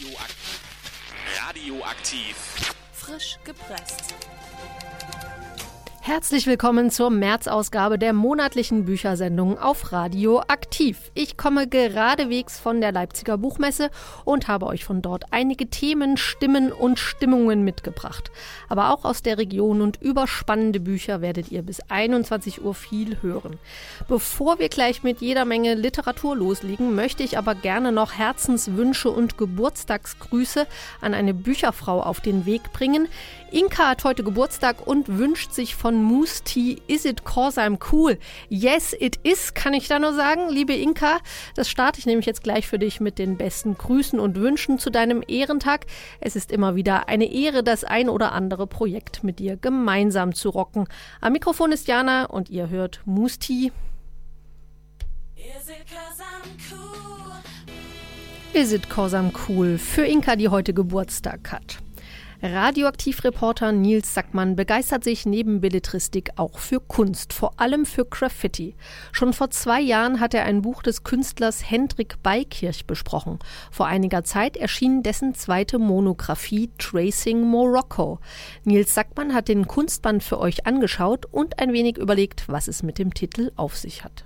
Radioaktiv. Radioaktiv. Frisch gepresst. Herzlich willkommen zur März-Ausgabe der monatlichen Büchersendung auf Radio Aktiv. Ich komme geradewegs von der Leipziger Buchmesse und habe euch von dort einige Themen, Stimmen und Stimmungen mitgebracht. Aber auch aus der Region und über spannende Bücher werdet ihr bis 21 Uhr viel hören. Bevor wir gleich mit jeder Menge Literatur loslegen, möchte ich aber gerne noch Herzenswünsche und Geburtstagsgrüße an eine Bücherfrau auf den Weg bringen. Inka hat heute Geburtstag und wünscht sich von Moose Tea Is It Cause I'm Cool? Yes, it is, kann ich da nur sagen, liebe Inka. Das starte ich nämlich jetzt gleich für dich mit den besten Grüßen und Wünschen zu deinem Ehrentag. Es ist immer wieder eine Ehre, das ein oder andere Projekt mit dir gemeinsam zu rocken. Am Mikrofon ist Jana und ihr hört Moose Tea. Is it cause I'm cool? Is it cause I'm cool? Für Inka, die heute Geburtstag hat. Radioaktivreporter Nils Sackmann begeistert sich neben Belletristik auch für Kunst, vor allem für Graffiti. Schon vor zwei Jahren hat er ein Buch des Künstlers Hendrik Beikirch besprochen. Vor einiger Zeit erschien dessen zweite Monographie Tracing Morocco. Nils Sackmann hat den Kunstband für euch angeschaut und ein wenig überlegt, was es mit dem Titel auf sich hat.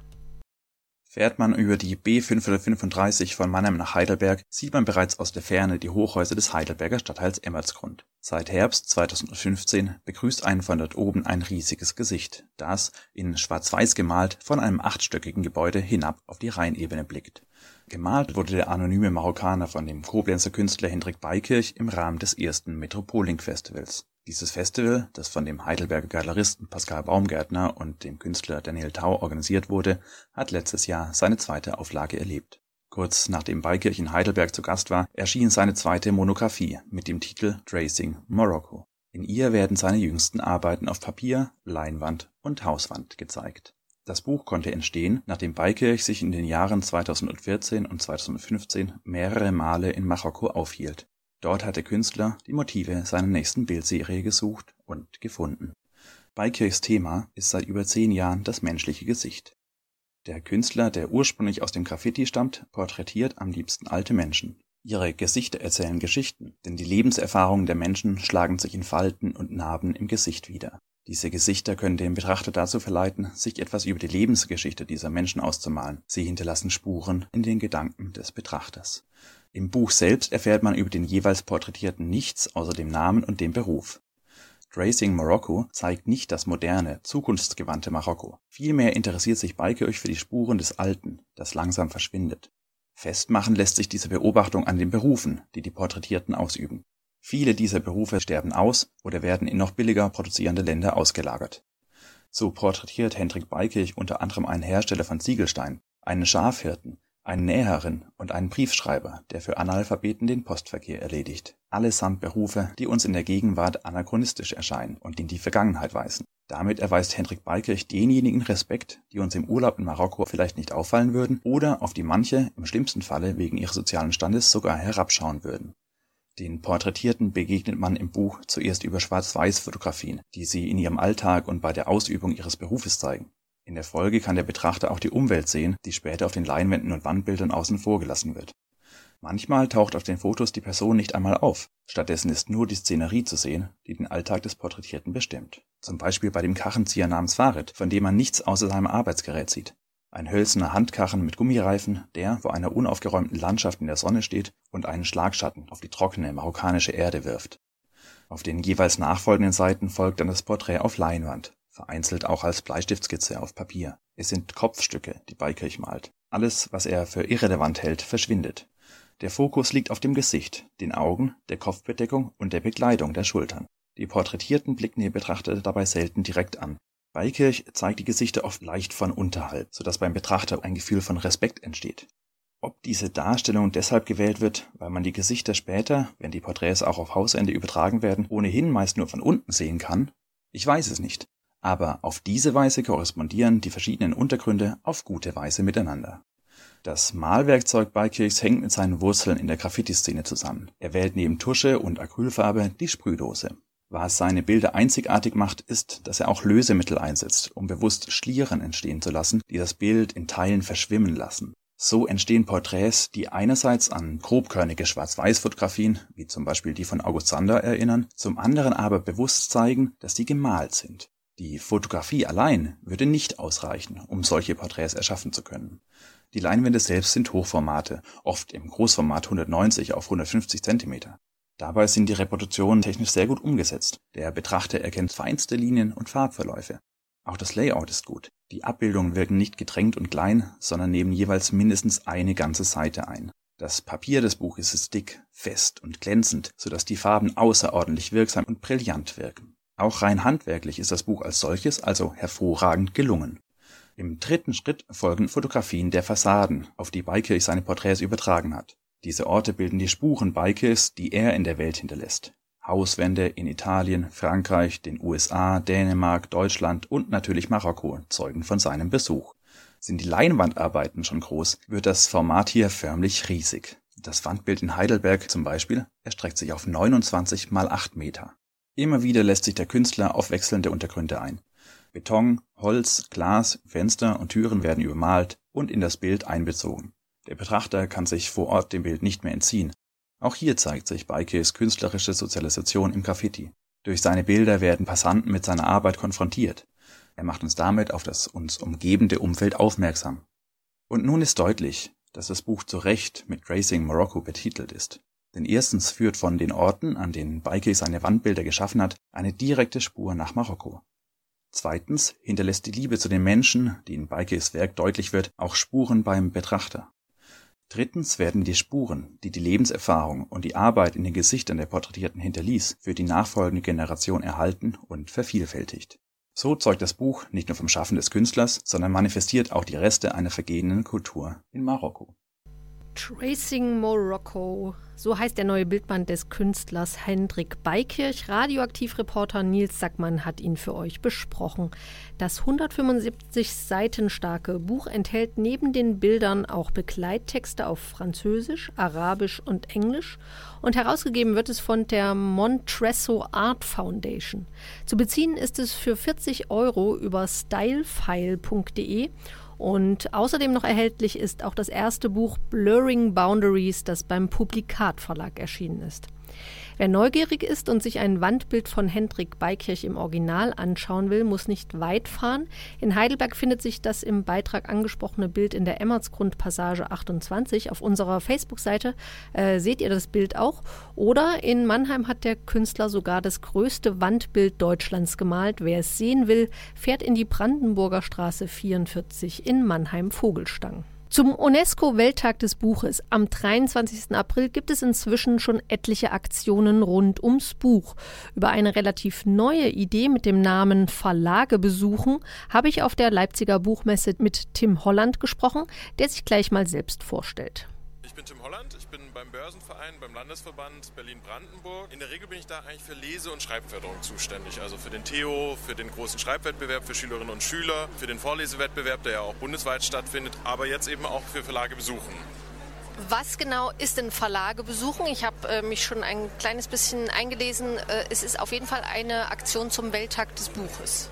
Fährt man über die B535 von Mannheim nach Heidelberg, sieht man bereits aus der Ferne die Hochhäuser des Heidelberger Stadtteils Emmertsgrund. Seit Herbst 2015 begrüßt einen von dort oben ein riesiges Gesicht, das, in schwarz-weiß gemalt, von einem achtstöckigen Gebäude hinab auf die Rheinebene blickt. Gemalt wurde der anonyme Marokkaner von dem Koblenzer Künstler Hendrik Beikirch im Rahmen des ersten Metropoling-Festivals. Dieses Festival, das von dem Heidelberger Galeristen Pascal Baumgärtner und dem Künstler Daniel Thau organisiert wurde, hat letztes Jahr seine zweite Auflage erlebt. Kurz nachdem Beikirch in Heidelberg zu Gast war, erschien seine zweite Monographie mit dem Titel Tracing Morocco. In ihr werden seine jüngsten Arbeiten auf Papier, Leinwand und Hauswand gezeigt. Das Buch konnte entstehen, nachdem Beikirch sich in den Jahren 2014 und 2015 mehrere Male in Marokko aufhielt Dort hat der Künstler die Motive seiner nächsten Bildserie gesucht und gefunden. Beikirchs Thema ist seit über zehn Jahren das menschliche Gesicht. Der Künstler, der ursprünglich aus dem Graffiti stammt, porträtiert am liebsten alte Menschen. Ihre Gesichter erzählen Geschichten, denn die Lebenserfahrungen der Menschen schlagen sich in Falten und Narben im Gesicht wieder. Diese Gesichter können den Betrachter dazu verleiten, sich etwas über die Lebensgeschichte dieser Menschen auszumalen. Sie hinterlassen Spuren in den Gedanken des Betrachters. Im Buch selbst erfährt man über den jeweils Porträtierten nichts außer dem Namen und dem Beruf. Tracing Morocco zeigt nicht das moderne, zukunftsgewandte Marokko. Vielmehr interessiert sich Beikirch für die Spuren des Alten, das langsam verschwindet. Festmachen lässt sich diese Beobachtung an den Berufen, die die Porträtierten ausüben. Viele dieser Berufe sterben aus oder werden in noch billiger produzierende Länder ausgelagert. So porträtiert Hendrik Beikirch unter anderem einen Hersteller von Ziegelstein, einen Schafhirten, eine Näherin und einen Briefschreiber, der für Analphabeten den Postverkehr erledigt. Allesamt Berufe, die uns in der Gegenwart anachronistisch erscheinen und in die Vergangenheit weisen. Damit erweist Hendrik Beikirch denjenigen Respekt, die uns im Urlaub in Marokko vielleicht nicht auffallen würden oder auf die manche im schlimmsten Falle wegen ihres sozialen Standes sogar herabschauen würden. Den Porträtierten begegnet man im Buch zuerst über Schwarz-Weiß-Fotografien, die sie in ihrem Alltag und bei der Ausübung ihres Berufes zeigen. In der Folge kann der Betrachter auch die Umwelt sehen, die später auf den Leinwänden und Wandbildern außen vor gelassen wird. Manchmal taucht auf den Fotos die Person nicht einmal auf, stattdessen ist nur die Szenerie zu sehen, die den Alltag des Porträtierten bestimmt. Zum Beispiel bei dem Karrenzieher namens Fahrrad, von dem man nichts außer seinem Arbeitsgerät sieht. Ein hölzerner Handkarren mit Gummireifen, der vor einer unaufgeräumten Landschaft in der Sonne steht und einen Schlagschatten auf die trockene marokkanische Erde wirft. Auf den jeweils nachfolgenden Seiten folgt dann das Porträt auf Leinwand, vereinzelt auch als Bleistiftskizze auf Papier. Es sind Kopfstücke, die Beikirch malt. Alles, was er für irrelevant hält, verschwindet. Der Fokus liegt auf dem Gesicht, den Augen, der Kopfbedeckung und der Bekleidung der Schultern. Die Porträtierten blicken ihr Betrachter dabei selten direkt an. Beikirch zeigt die Gesichter oft leicht von unterhalb, sodass beim Betrachter ein Gefühl von Respekt entsteht. Ob diese Darstellung deshalb gewählt wird, weil man die Gesichter später, wenn die Porträts auch auf Hausende übertragen werden, ohnehin meist nur von unten sehen kann? Ich weiß es nicht aber auf diese Weise korrespondieren die verschiedenen Untergründe auf gute Weise miteinander. Das Malwerkzeug Beikirchs hängt mit seinen Wurzeln in der Graffiti-Szene zusammen. Er wählt neben Tusche und Acrylfarbe die Sprühdose. Was seine Bilder einzigartig macht, ist, dass er auch Lösemittel einsetzt, um bewusst Schlieren entstehen zu lassen, die das Bild in Teilen verschwimmen lassen. So entstehen Porträts, die einerseits an grobkörnige Schwarz-Weiß-Fotografien, wie zum Beispiel die von August Sander, erinnern, zum anderen aber bewusst zeigen, dass sie gemalt sind. Die Fotografie allein würde nicht ausreichen, um solche Porträts erschaffen zu können. Die Leinwände selbst sind Hochformate, oft im Großformat 190 auf 150 Zentimeter. Dabei sind die Reproduktionen technisch sehr gut umgesetzt. Der Betrachter erkennt feinste Linien und Farbverläufe. Auch das Layout ist gut. Die Abbildungen wirken nicht gedrängt und klein, sondern nehmen jeweils mindestens eine ganze Seite ein. Das Papier des Buches ist dick, fest und glänzend, sodass die Farben außerordentlich wirksam und brillant wirken. Auch rein handwerklich ist das Buch als solches also hervorragend gelungen. Im dritten Schritt folgen Fotografien der Fassaden, auf die Beikirch seine Porträts übertragen hat. Diese Orte bilden die Spuren Beikirchs, die er in der Welt hinterlässt. Hauswände in Italien, Frankreich, den USA, Dänemark, Deutschland und natürlich Marokko zeugen von seinem Besuch. Sind die Leinwandarbeiten schon groß, wird das Format hier förmlich riesig. Das Wandbild in Heidelberg zum Beispiel erstreckt sich auf 29 mal 8 Meter. Immer wieder lässt sich der Künstler auf wechselnde Untergründe ein. Beton, Holz, Glas, Fenster und Türen werden übermalt und in das Bild einbezogen. Der Betrachter kann sich vor Ort dem Bild nicht mehr entziehen. Auch hier zeigt sich Beikes künstlerische Sozialisation im Graffiti. Durch seine Bilder werden Passanten mit seiner Arbeit konfrontiert. Er macht uns damit auf das uns umgebende Umfeld aufmerksam. Und nun ist deutlich, dass das Buch zu Recht mit Tracing Morocco betitelt ist. Denn erstens führt von den Orten, an denen Beike seine Wandbilder geschaffen hat, eine direkte Spur nach Marokko. Zweitens hinterlässt die Liebe zu den Menschen, die in Beikes Werk deutlich wird, auch Spuren beim Betrachter. Drittens werden die Spuren, die die Lebenserfahrung und die Arbeit in den Gesichtern der Porträtierten hinterließ, für die nachfolgende Generation erhalten und vervielfältigt. So zeugt das Buch nicht nur vom Schaffen des Künstlers, sondern manifestiert auch die Reste einer vergehenden Kultur in Marokko. Tracing Morocco. So heißt der neue Bildband des Künstlers Hendrik Beikirch. Radioaktivreporter Nils Sackmann hat ihn für euch besprochen. Das 175 Seiten starke Buch enthält neben den Bildern auch Begleittexte auf Französisch, Arabisch und Englisch und herausgegeben wird es von der Montresso Art Foundation. Zu beziehen ist es für 40 Euro über stylefile.de und außerdem noch erhältlich ist auch das erste Buch Blurring Boundaries, das beim Publikat Verlag erschienen ist. Wer neugierig ist und sich ein Wandbild von Hendrik Beikirch im Original anschauen will, muss nicht weit fahren. In Heidelberg findet sich das im Beitrag angesprochene Bild in der Emmertsgrund Passage 28. Auf unserer Facebook-Seite äh, seht ihr das Bild auch. Oder in Mannheim hat der Künstler sogar das größte Wandbild Deutschlands gemalt. Wer es sehen will, fährt in die Brandenburger Straße 44 in Mannheim-Vogelstang. Zum UNESCO-Welttag des Buches am 23. April gibt es inzwischen schon etliche Aktionen rund ums Buch. Über eine relativ neue Idee mit dem Namen Verlage besuchen habe ich auf der Leipziger Buchmesse mit Tim Holland gesprochen, der sich gleich mal selbst vorstellt. Ich bin Tim Holland, bin beim Börsenverein, beim Landesverband Berlin-Brandenburg. In der Regel bin ich da eigentlich für Lese- und Schreibförderung zuständig. Also für den Theo, für den großen Schreibwettbewerb für Schülerinnen und Schüler, für den Vorlesewettbewerb, der ja auch bundesweit stattfindet, aber jetzt eben auch für Verlage besuchen. Was genau ist denn Verlage besuchen? Ich habe äh, mich schon ein kleines bisschen eingelesen. Äh, es ist auf jeden Fall eine Aktion zum Welttag des Buches.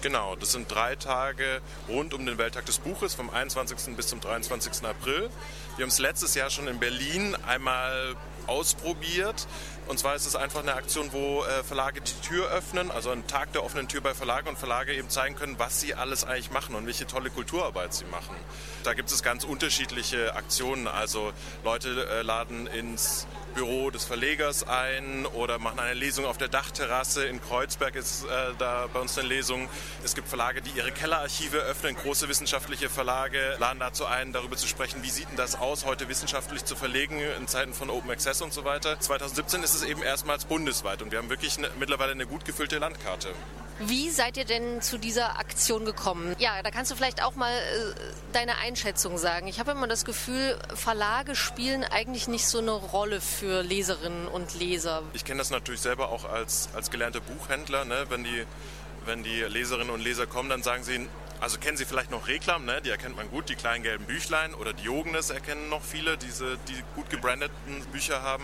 Genau, das sind drei Tage rund um den Welttag des Buches vom 21. bis zum 23. April. Wir haben es letztes Jahr schon in Berlin einmal ausprobiert. Und zwar ist es einfach eine Aktion, wo äh, Verlage die Tür öffnen, also ein Tag der offenen Tür bei Verlagen und Verlage eben zeigen können, was sie alles eigentlich machen und welche tolle Kulturarbeit sie machen. Da gibt es ganz unterschiedliche Aktionen. Also Leute äh, laden ins Büro des Verlegers ein oder machen eine Lesung auf der Dachterrasse. In Kreuzberg ist äh, da bei uns eine Lesung. Es gibt Verlage, die ihre Kellerarchive öffnen. Große wissenschaftliche Verlage laden dazu ein, darüber zu sprechen, wie sieht denn das aus, heute wissenschaftlich zu verlegen in Zeiten von Open Access und so weiter. 2017 ist es eben erstmals bundesweit und wir haben wirklich eine, mittlerweile eine gut gefüllte Landkarte. Wie seid ihr denn zu dieser Aktion gekommen? Ja, da kannst du vielleicht auch mal äh, deine Einschätzung sagen. Ich habe immer das Gefühl, Verlage spielen eigentlich nicht so eine Rolle für Leserinnen und Leser. Ich kenne das natürlich selber auch als, als gelernter Buchhändler. Ne? Wenn, die, wenn die Leserinnen und Leser kommen, dann sagen sie, also kennen Sie vielleicht noch Reklam, ne? die erkennt man gut, die kleinen gelben Büchlein oder Diogenes erkennen noch viele, diese, die gut gebrandeten Bücher haben.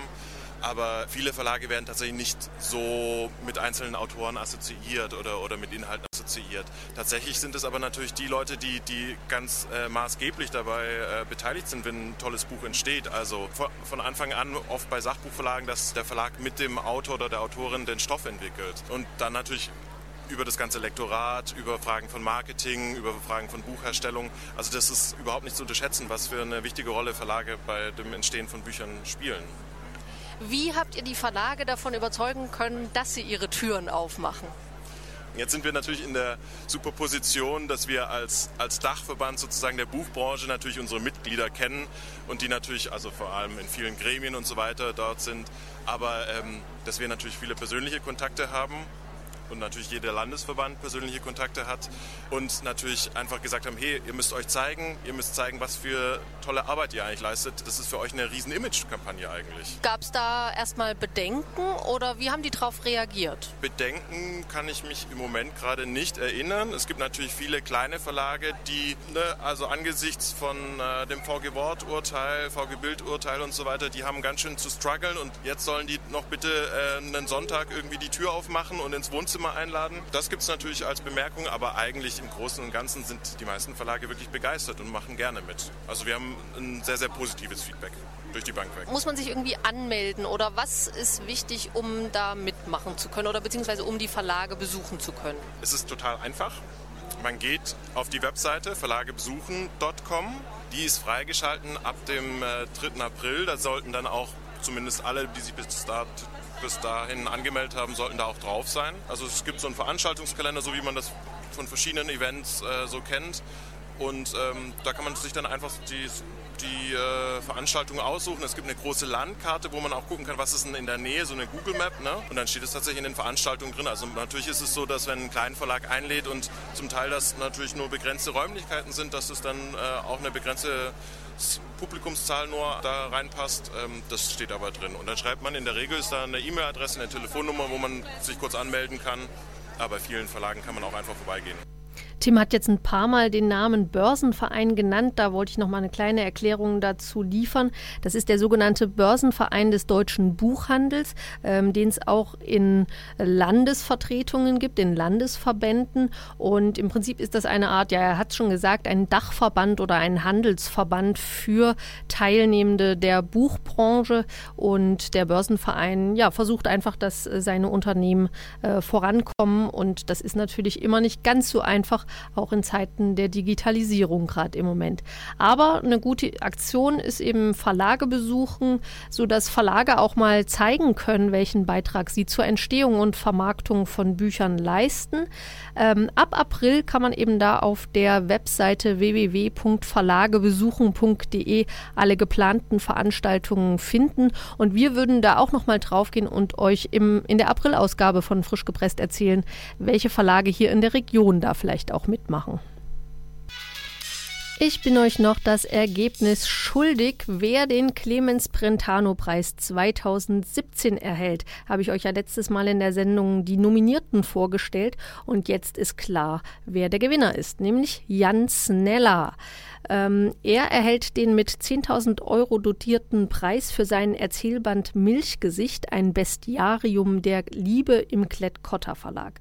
Aber viele Verlage werden tatsächlich nicht so mit einzelnen Autoren assoziiert oder, oder mit Inhalten assoziiert. Tatsächlich sind es aber natürlich die Leute, die, die ganz äh, maßgeblich dabei äh, beteiligt sind, wenn ein tolles Buch entsteht. Also von, von Anfang an oft bei Sachbuchverlagen, dass der Verlag mit dem Autor oder der Autorin den Stoff entwickelt. Und dann natürlich über das ganze Lektorat, über Fragen von Marketing, über Fragen von Buchherstellung. Also das ist überhaupt nicht zu unterschätzen, was für eine wichtige Rolle Verlage bei dem Entstehen von Büchern spielen. Wie habt ihr die Verlage davon überzeugen können, dass sie ihre Türen aufmachen? Jetzt sind wir natürlich in der Superposition, dass wir als, als Dachverband sozusagen der Buchbranche natürlich unsere Mitglieder kennen und die natürlich, also vor allem in vielen Gremien und so weiter dort sind, aber ähm, dass wir natürlich viele persönliche Kontakte haben und natürlich jeder Landesverband persönliche Kontakte hat und natürlich einfach gesagt haben, hey, ihr müsst euch zeigen, ihr müsst zeigen, was für tolle Arbeit ihr eigentlich leistet. Das ist für euch eine riesen Image-Kampagne eigentlich. Gab es da erstmal Bedenken oder wie haben die darauf reagiert? Bedenken kann ich mich im Moment gerade nicht erinnern. Es gibt natürlich viele kleine Verlage, die, ne, also angesichts von äh, dem VG Wort-Urteil, VG Bild-Urteil und so weiter, die haben ganz schön zu strugglen und jetzt sollen die noch bitte äh, einen Sonntag irgendwie die Tür aufmachen und ins Wohnzimmer Wohnzimmer einladen. Das gibt es natürlich als Bemerkung, aber eigentlich im Großen und Ganzen sind die meisten Verlage wirklich begeistert und machen gerne mit. Also wir haben ein sehr, sehr positives Feedback durch die Bank weg. Muss man sich irgendwie anmelden oder was ist wichtig, um da mitmachen zu können oder beziehungsweise um die Verlage besuchen zu können? Es ist total einfach. Man geht auf die Webseite verlagebesuchen.com. Die ist freigeschalten ab dem 3. Äh, April. Da sollten dann auch zumindest alle, die sich bis bis dahin angemeldet haben, sollten da auch drauf sein. Also es gibt so einen Veranstaltungskalender, so wie man das von verschiedenen Events äh, so kennt. Und ähm, da kann man sich dann einfach die, die äh, Veranstaltung aussuchen. Es gibt eine große Landkarte, wo man auch gucken kann, was ist denn in der Nähe, so eine Google Map. Ne? Und dann steht es tatsächlich in den Veranstaltungen drin. Also natürlich ist es so, dass wenn ein Kleinverlag einlädt und zum Teil das natürlich nur begrenzte Räumlichkeiten sind, dass es dann äh, auch eine begrenzte Publikumszahl nur da reinpasst. Ähm, das steht aber drin. Und dann schreibt man, in der Regel ist da eine E-Mail-Adresse, eine Telefonnummer, wo man sich kurz anmelden kann. Aber bei vielen Verlagen kann man auch einfach vorbeigehen. Tim hat jetzt ein paar Mal den Namen Börsenverein genannt. Da wollte ich noch mal eine kleine Erklärung dazu liefern. Das ist der sogenannte Börsenverein des deutschen Buchhandels, ähm, den es auch in Landesvertretungen gibt, in Landesverbänden. Und im Prinzip ist das eine Art, ja, er hat es schon gesagt, ein Dachverband oder ein Handelsverband für Teilnehmende der Buchbranche. Und der Börsenverein, ja, versucht einfach, dass seine Unternehmen äh, vorankommen. Und das ist natürlich immer nicht ganz so einfach, auch in Zeiten der Digitalisierung gerade im Moment. Aber eine gute Aktion ist eben Verlage besuchen, sodass Verlage auch mal zeigen können, welchen Beitrag sie zur Entstehung und Vermarktung von Büchern leisten. Ähm, ab April kann man eben da auf der Webseite www.verlagebesuchen.de alle geplanten Veranstaltungen finden. Und wir würden da auch nochmal draufgehen und euch im, in der Aprilausgabe von Frisch gepresst erzählen, welche Verlage hier in der Region da vielleicht auch mitmachen. Ich bin euch noch das Ergebnis schuldig, wer den Clemens Brentano Preis 2017 erhält. Habe ich euch ja letztes Mal in der Sendung die Nominierten vorgestellt und jetzt ist klar, wer der Gewinner ist, nämlich Jan Sneller. Ähm, er erhält den mit 10.000 Euro dotierten Preis für seinen Erzählband Milchgesicht, ein Bestiarium der Liebe im Klett-Cotta Verlag.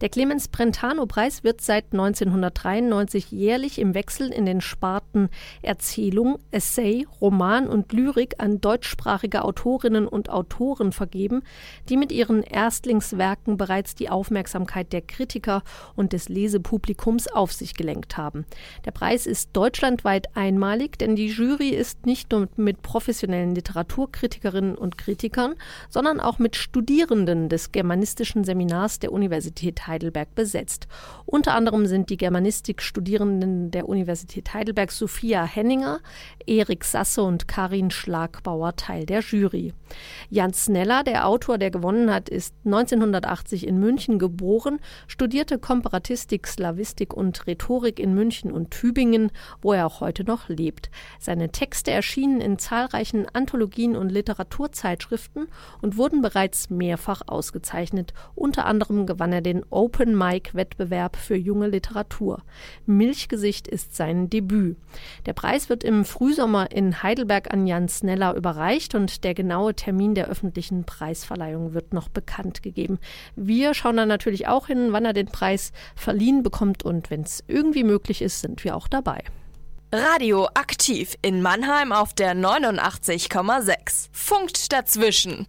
Der Clemens Brentano Preis wird seit 1993 jährlich im Wechsel in den Sparten Erzählung, Essay, Roman und Lyrik an deutschsprachige Autorinnen und Autoren vergeben, die mit ihren Erstlingswerken bereits die Aufmerksamkeit der Kritiker und des Lesepublikums auf sich gelenkt haben. Der Preis ist deutschlandweit einmalig, denn die Jury ist nicht nur mit professionellen Literaturkritikerinnen und Kritikern, sondern auch mit Studierenden des germanistischen Seminars der Universität Heidelberg besetzt. Unter anderem sind die Germanistik-Studierenden der Universität Heidelberg Sophia Henninger, Erik Sasse und Karin Schlagbauer Teil der Jury. Jan Sneller, der Autor, der gewonnen hat, ist 1980 in München geboren, studierte Komparatistik, Slavistik und Rhetorik in München und Tübingen, wo er auch heute noch lebt. Seine Texte erschienen in zahlreichen Anthologien und Literaturzeitschriften und wurden bereits mehrfach ausgezeichnet. Unter anderem gewann er den Open Mic Wettbewerb für junge Literatur. Milchgesicht ist sein Debüt. Der Preis wird im Frühsommer in Heidelberg an Jan Sneller überreicht und der genaue Termin der öffentlichen Preisverleihung wird noch bekannt gegeben. Wir schauen dann natürlich auch hin, wann er den Preis verliehen bekommt und wenn es irgendwie möglich ist, sind wir auch dabei. Radio aktiv in Mannheim auf der 89,6. Funkt dazwischen.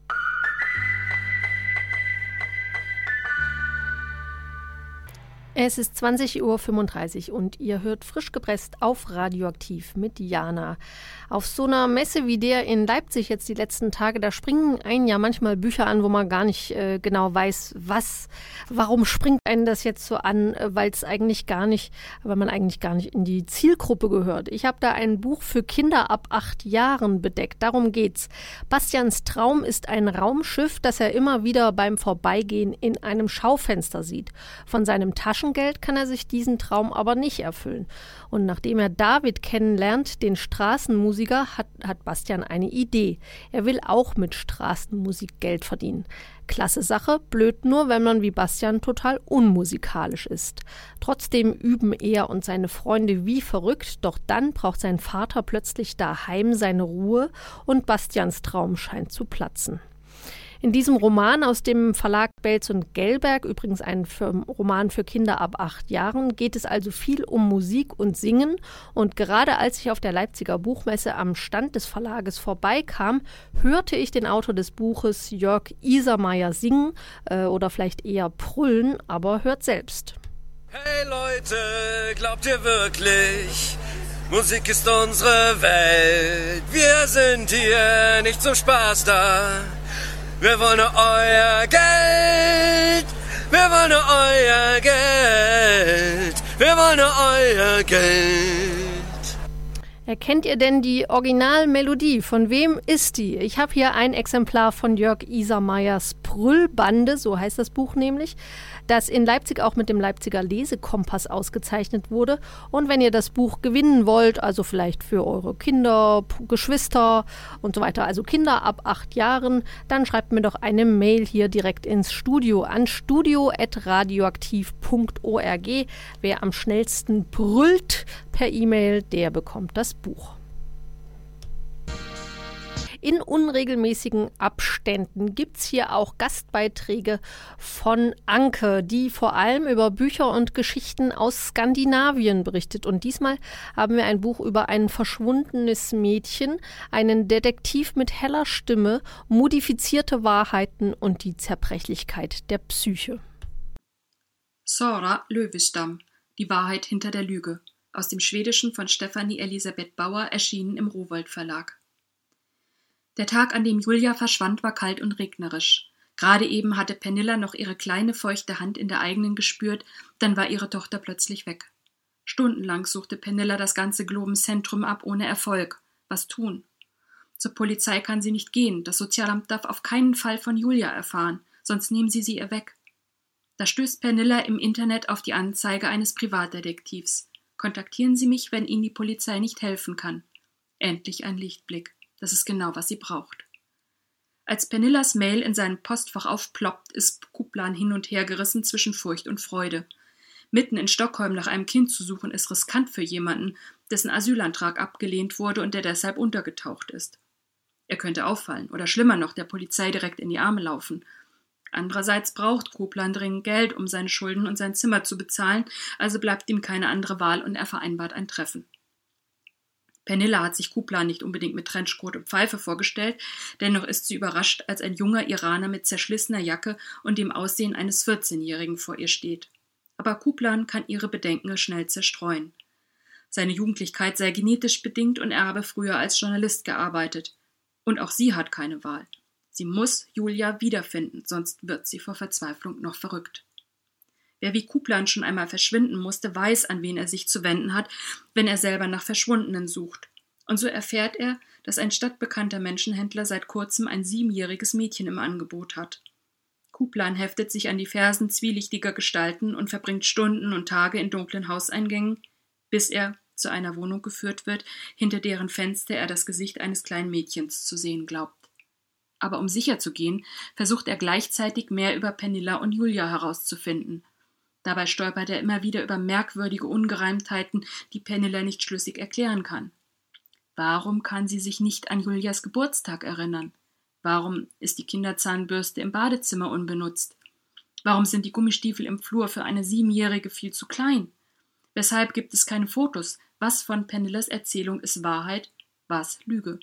Es ist 20.35 Uhr und ihr hört frisch gepresst auf Radioaktiv mit Jana. Auf so einer Messe wie der in Leipzig jetzt die letzten Tage, da springen einen ja manchmal Bücher an, wo man gar nicht äh, genau weiß, was, warum springt einen das jetzt so an, äh, weil es eigentlich gar nicht, weil man eigentlich gar nicht in die Zielgruppe gehört. Ich habe da ein Buch für Kinder ab acht Jahren bedeckt. Darum geht's. Bastians Traum ist ein Raumschiff, das er immer wieder beim Vorbeigehen in einem Schaufenster sieht. Von seinem Taschen Taschengeld kann er sich diesen Traum aber nicht erfüllen. Und nachdem er David kennenlernt, den Straßenmusiker, hat, hat Bastian eine Idee. Er will auch mit Straßenmusik Geld verdienen. Klasse Sache, blöd nur, wenn man wie Bastian total unmusikalisch ist. Trotzdem üben er und seine Freunde wie verrückt, doch dann braucht sein Vater plötzlich daheim seine Ruhe und Bastians Traum scheint zu platzen. In diesem Roman aus dem Verlag Belz und Gelberg, übrigens ein Roman für Kinder ab acht Jahren, geht es also viel um Musik und Singen. Und gerade als ich auf der Leipziger Buchmesse am Stand des Verlages vorbeikam, hörte ich den Autor des Buches Jörg Isermeier singen äh, oder vielleicht eher brüllen, aber hört selbst. Hey Leute, glaubt ihr wirklich? Musik ist unsere Welt. Wir sind hier nicht zum Spaß da. Wir wollen euer Geld. Wir wollen euer Geld. Wir wollen euer Geld. Erkennt ihr denn die Originalmelodie? Von wem ist die? Ich habe hier ein Exemplar von Jörg Isermeyers Brüllbande, so heißt das Buch nämlich das in Leipzig auch mit dem Leipziger Lesekompass ausgezeichnet wurde. Und wenn ihr das Buch gewinnen wollt, also vielleicht für eure Kinder, Geschwister und so weiter, also Kinder ab acht Jahren, dann schreibt mir doch eine Mail hier direkt ins Studio an studio.radioaktiv.org. Wer am schnellsten brüllt per E-Mail, der bekommt das Buch. In unregelmäßigen Abständen gibt es hier auch Gastbeiträge von Anke, die vor allem über Bücher und Geschichten aus Skandinavien berichtet. Und diesmal haben wir ein Buch über ein verschwundenes Mädchen, einen Detektiv mit heller Stimme, modifizierte Wahrheiten und die Zerbrechlichkeit der Psyche. Sora Löwestam, Die Wahrheit hinter der Lüge, aus dem Schwedischen von Stefanie Elisabeth Bauer, erschienen im Rowold Verlag. Der Tag, an dem Julia verschwand, war kalt und regnerisch. Gerade eben hatte Pernilla noch ihre kleine feuchte Hand in der eigenen gespürt, dann war ihre Tochter plötzlich weg. Stundenlang suchte Pernilla das ganze Globenzentrum ab, ohne Erfolg. Was tun? Zur Polizei kann sie nicht gehen, das Sozialamt darf auf keinen Fall von Julia erfahren, sonst nehmen sie sie ihr weg. Da stößt Pernilla im Internet auf die Anzeige eines Privatdetektivs. Kontaktieren Sie mich, wenn Ihnen die Polizei nicht helfen kann. Endlich ein Lichtblick. Das ist genau, was sie braucht. Als Pernillas Mail in seinem Postfach aufploppt, ist Kuplan hin und her gerissen zwischen Furcht und Freude. Mitten in Stockholm nach einem Kind zu suchen, ist riskant für jemanden, dessen Asylantrag abgelehnt wurde und der deshalb untergetaucht ist. Er könnte auffallen oder schlimmer noch der Polizei direkt in die Arme laufen. Andererseits braucht Kuplan dringend Geld, um seine Schulden und sein Zimmer zu bezahlen, also bleibt ihm keine andere Wahl und er vereinbart ein Treffen. Pernilla hat sich Kuplan nicht unbedingt mit Trenchcoat und Pfeife vorgestellt, dennoch ist sie überrascht, als ein junger Iraner mit zerschlissener Jacke und dem Aussehen eines 14-Jährigen vor ihr steht. Aber Kuplan kann ihre Bedenken schnell zerstreuen. Seine Jugendlichkeit sei genetisch bedingt und er habe früher als Journalist gearbeitet. Und auch sie hat keine Wahl. Sie muss Julia wiederfinden, sonst wird sie vor Verzweiflung noch verrückt. Wer wie Kuplan schon einmal verschwinden musste, weiß, an wen er sich zu wenden hat, wenn er selber nach Verschwundenen sucht. Und so erfährt er, dass ein stadtbekannter Menschenhändler seit kurzem ein siebenjähriges Mädchen im Angebot hat. Kuplan heftet sich an die Fersen zwielichtiger Gestalten und verbringt Stunden und Tage in dunklen Hauseingängen, bis er zu einer Wohnung geführt wird, hinter deren Fenster er das Gesicht eines kleinen Mädchens zu sehen glaubt. Aber um sicher zu gehen, versucht er gleichzeitig mehr über Pernilla und Julia herauszufinden Dabei stolpert er immer wieder über merkwürdige Ungereimtheiten, die Penela nicht schlüssig erklären kann. Warum kann sie sich nicht an Julias Geburtstag erinnern? Warum ist die Kinderzahnbürste im Badezimmer unbenutzt? Warum sind die Gummistiefel im Flur für eine Siebenjährige viel zu klein? Weshalb gibt es keine Fotos? Was von Penellas Erzählung ist Wahrheit, was Lüge?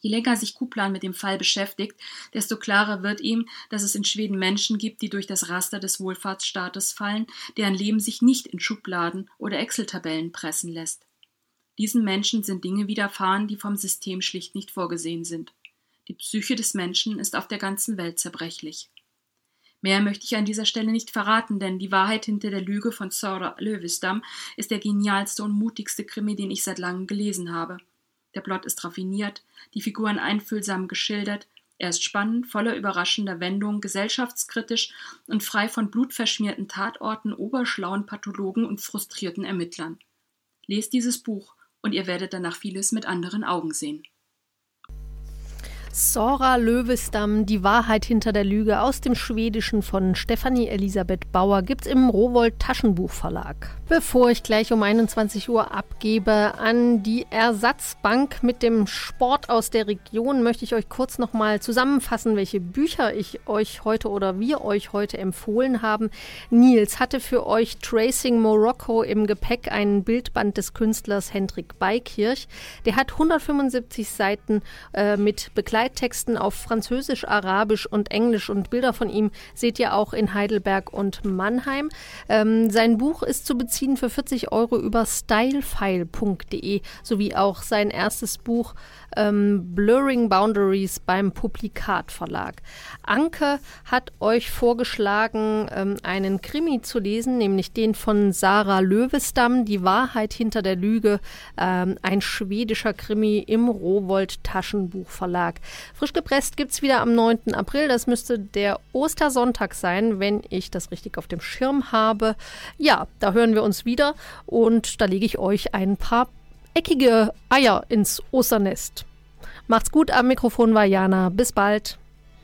Je länger sich Kuplan mit dem Fall beschäftigt, desto klarer wird ihm, dass es in Schweden Menschen gibt, die durch das Raster des Wohlfahrtsstaates fallen, deren Leben sich nicht in Schubladen oder Excel-Tabellen pressen lässt. Diesen Menschen sind Dinge widerfahren, die vom System schlicht nicht vorgesehen sind. Die Psyche des Menschen ist auf der ganzen Welt zerbrechlich. Mehr möchte ich an dieser Stelle nicht verraten, denn die Wahrheit hinter der Lüge von Zora Löwisdam ist der genialste und mutigste Krimi, den ich seit langem gelesen habe. Der Plot ist raffiniert, die Figuren einfühlsam geschildert, er ist spannend, voller überraschender Wendungen, gesellschaftskritisch und frei von blutverschmierten Tatorten, oberschlauen Pathologen und frustrierten Ermittlern. Lest dieses Buch und ihr werdet danach vieles mit anderen Augen sehen. Sora Löwesdamm, Die Wahrheit hinter der Lüge aus dem Schwedischen von Stefanie Elisabeth Bauer gibt's im Rowold Taschenbuchverlag. Bevor ich gleich um 21 Uhr abgebe an die Ersatzbank mit dem Sport aus der Region, möchte ich euch kurz nochmal zusammenfassen, welche Bücher ich euch heute oder wir euch heute empfohlen haben. Nils hatte für euch Tracing Morocco im Gepäck einen Bildband des Künstlers Hendrik Beikirch. Der hat 175 Seiten äh, mit Begleittexten auf Französisch, Arabisch und Englisch und Bilder von ihm seht ihr auch in Heidelberg und Mannheim. Ähm, sein Buch ist zu beziehen für 40 Euro über stylefile.de sowie auch sein erstes Buch ähm, Blurring Boundaries beim Publikat Verlag. Anke hat euch vorgeschlagen, ähm, einen Krimi zu lesen, nämlich den von Sarah Löwesdamm, Die Wahrheit hinter der Lüge, ähm, ein schwedischer Krimi im Rowold Taschenbuch Verlag. Frisch gepresst gibt es wieder am 9. April, das müsste der Ostersonntag sein, wenn ich das richtig auf dem Schirm habe. Ja, da hören wir uns wieder und da lege ich euch ein paar eckige Eier ins Osternest. Macht's gut, am Mikrofon war Jana. Bis bald.